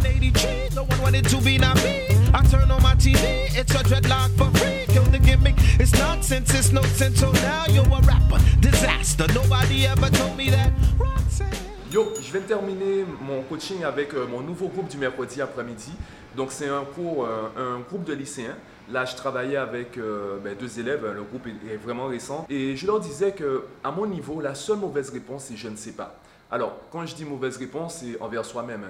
back in 83, no one wanted to be not me. I turn on my TV, it's a dreadlock for free. Kill the gimmick, it's nonsense, it's no sense. So now you're a rapper, disaster. Nobody ever told me that. Roxanne. Yo, je de terminer mon coaching avec euh, mon nouveau groupe du mercredi après-midi. Donc c'est un euh, un groupe de lycéens. Là, je travaillais avec euh, ben, deux élèves, le groupe est vraiment récent. Et je leur disais que, à mon niveau, la seule mauvaise réponse, c'est je ne sais pas. Alors, quand je dis mauvaise réponse, c'est envers soi-même.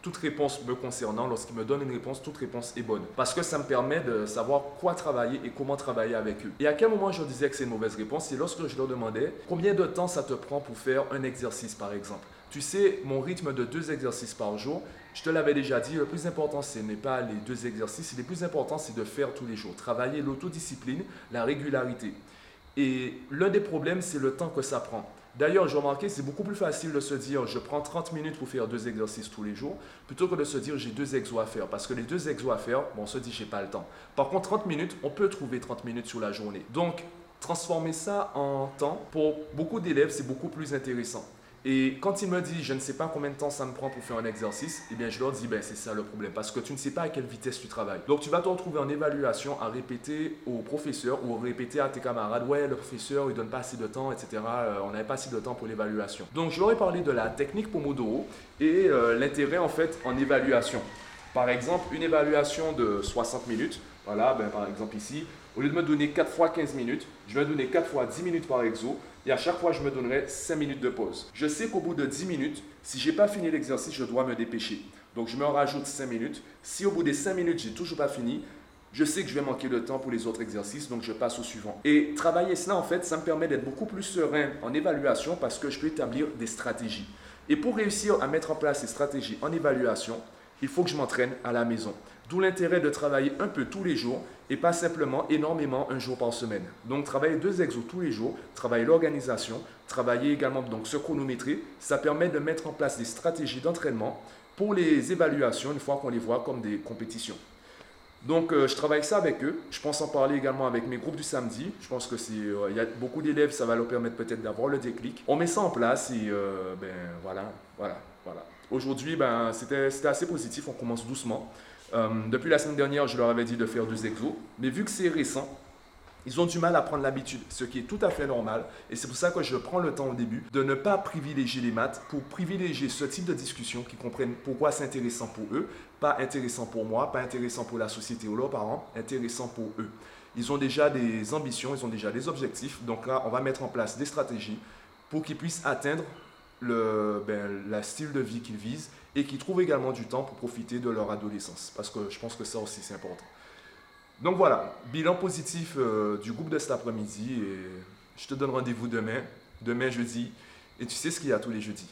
Toute réponse me concernant, lorsqu'ils me donnent une réponse, toute réponse est bonne. Parce que ça me permet de savoir quoi travailler et comment travailler avec eux. Et à quel moment je disais que c'est une mauvaise réponse C'est lorsque je leur demandais combien de temps ça te prend pour faire un exercice, par exemple? Tu sais, mon rythme de deux exercices par jour, je te l'avais déjà dit, le plus important, ce n'est pas les deux exercices, le plus important, c'est de faire tous les jours. Travailler l'autodiscipline, la régularité. Et l'un des problèmes, c'est le temps que ça prend. D'ailleurs, j'ai remarqué, c'est beaucoup plus facile de se dire je prends 30 minutes pour faire deux exercices tous les jours, plutôt que de se dire j'ai deux exos à faire. Parce que les deux exos à faire, bon, on se dit j'ai pas le temps. Par contre, 30 minutes, on peut trouver 30 minutes sur la journée. Donc, transformer ça en temps, pour beaucoup d'élèves, c'est beaucoup plus intéressant. Et quand ils me disent je ne sais pas combien de temps ça me prend pour faire un exercice, eh bien je leur dis ben c'est ça le problème parce que tu ne sais pas à quelle vitesse tu travailles. Donc tu vas te retrouver en évaluation à répéter au professeur ou répéter à tes camarades ouais le professeur il donne pas assez de temps etc. Euh, on n'avait pas assez de temps pour l'évaluation. Donc je leur ai parlé de la technique Pomodoro et euh, l'intérêt en fait en évaluation. Par exemple une évaluation de 60 minutes. Voilà ben, par exemple ici au lieu de me donner 4 fois 15 minutes, je vais donner 4 fois 10 minutes par exo et à chaque fois, je me donnerai 5 minutes de pause. Je sais qu'au bout de 10 minutes, si je n'ai pas fini l'exercice, je dois me dépêcher. Donc, je me rajoute 5 minutes. Si au bout des 5 minutes, j'ai toujours pas fini, je sais que je vais manquer de temps pour les autres exercices, donc je passe au suivant. Et travailler cela, en fait, ça me permet d'être beaucoup plus serein en évaluation parce que je peux établir des stratégies. Et pour réussir à mettre en place ces stratégies en évaluation, il faut que je m'entraîne à la maison. D'où l'intérêt de travailler un peu tous les jours et pas simplement énormément un jour par semaine. Donc travailler deux exos tous les jours, travailler l'organisation, travailler également donc se chronométrer, ça permet de mettre en place des stratégies d'entraînement pour les évaluations une fois qu'on les voit comme des compétitions. Donc euh, je travaille ça avec eux. Je pense en parler également avec mes groupes du samedi. Je pense que c'est euh, y a beaucoup d'élèves, ça va leur permettre peut-être d'avoir le déclic. On met ça en place et euh, ben voilà, voilà, voilà. Aujourd'hui, ben c'était assez positif. On commence doucement. Euh, depuis la semaine dernière, je leur avais dit de faire deux exos, mais vu que c'est récent, ils ont du mal à prendre l'habitude, ce qui est tout à fait normal. Et c'est pour ça que je prends le temps au début de ne pas privilégier les maths pour privilégier ce type de discussion qui comprennent pourquoi c'est intéressant pour eux, pas intéressant pour moi, pas intéressant pour la société ou leurs parents, intéressant pour eux. Ils ont déjà des ambitions, ils ont déjà des objectifs. Donc là, on va mettre en place des stratégies pour qu'ils puissent atteindre le, ben, la style de vie qu'ils visent et qu'ils trouvent également du temps pour profiter de leur adolescence. Parce que je pense que ça aussi, c'est important. Donc voilà, bilan positif euh, du groupe de cet après-midi. Et je te donne rendez-vous demain, demain jeudi. Et tu sais ce qu'il y a tous les jeudis.